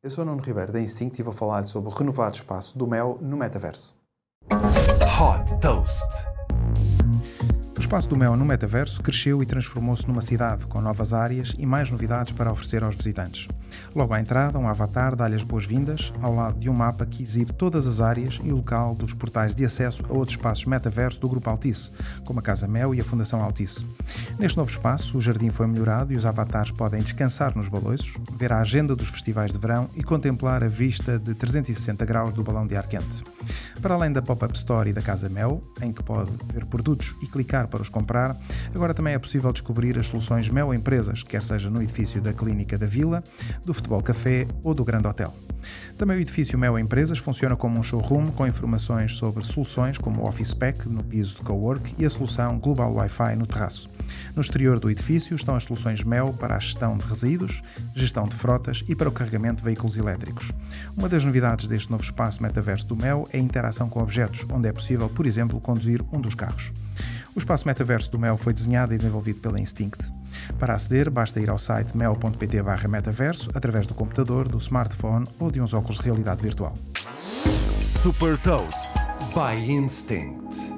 Eu sou Nuno Ribeiro da Instinct e vou falar sobre o renovado espaço do Mel no metaverso. Hot Toast. Espaço do Mel no metaverso cresceu e transformou-se numa cidade, com novas áreas e mais novidades para oferecer aos visitantes. Logo à entrada, um avatar dá-lhe as boas-vindas, ao lado de um mapa que exibe todas as áreas e o local dos portais de acesso a outros espaços metaverso do Grupo Altice, como a Casa Mel e a Fundação Altice. Neste novo espaço, o jardim foi melhorado e os avatares podem descansar nos baloiços, ver a agenda dos festivais de verão e contemplar a vista de 360 graus do balão de ar quente. Para além da Pop-Up Store e da Casa Mel, em que pode ver produtos e clicar para os comprar, agora também é possível descobrir as soluções Mel Empresas, quer seja no edifício da Clínica da Vila, do Futebol Café ou do Grande Hotel. Também o edifício Mel Empresas funciona como um showroom com informações sobre soluções como o Office Pack no piso de cowork e a solução Global Wi-Fi no terraço. No exterior do edifício estão as soluções Mel para a gestão de resíduos, gestão de frotas e para o carregamento de veículos elétricos. Uma das novidades deste novo espaço metaverso do Mel é a interação com objetos, onde é possível, por exemplo, conduzir um dos carros. O espaço metaverso do Mel foi desenhado e desenvolvido pela Instinct. Para aceder, basta ir ao site mel.pt/metaverso através do computador, do smartphone ou de uns óculos de realidade virtual. Super Toast by Instinct.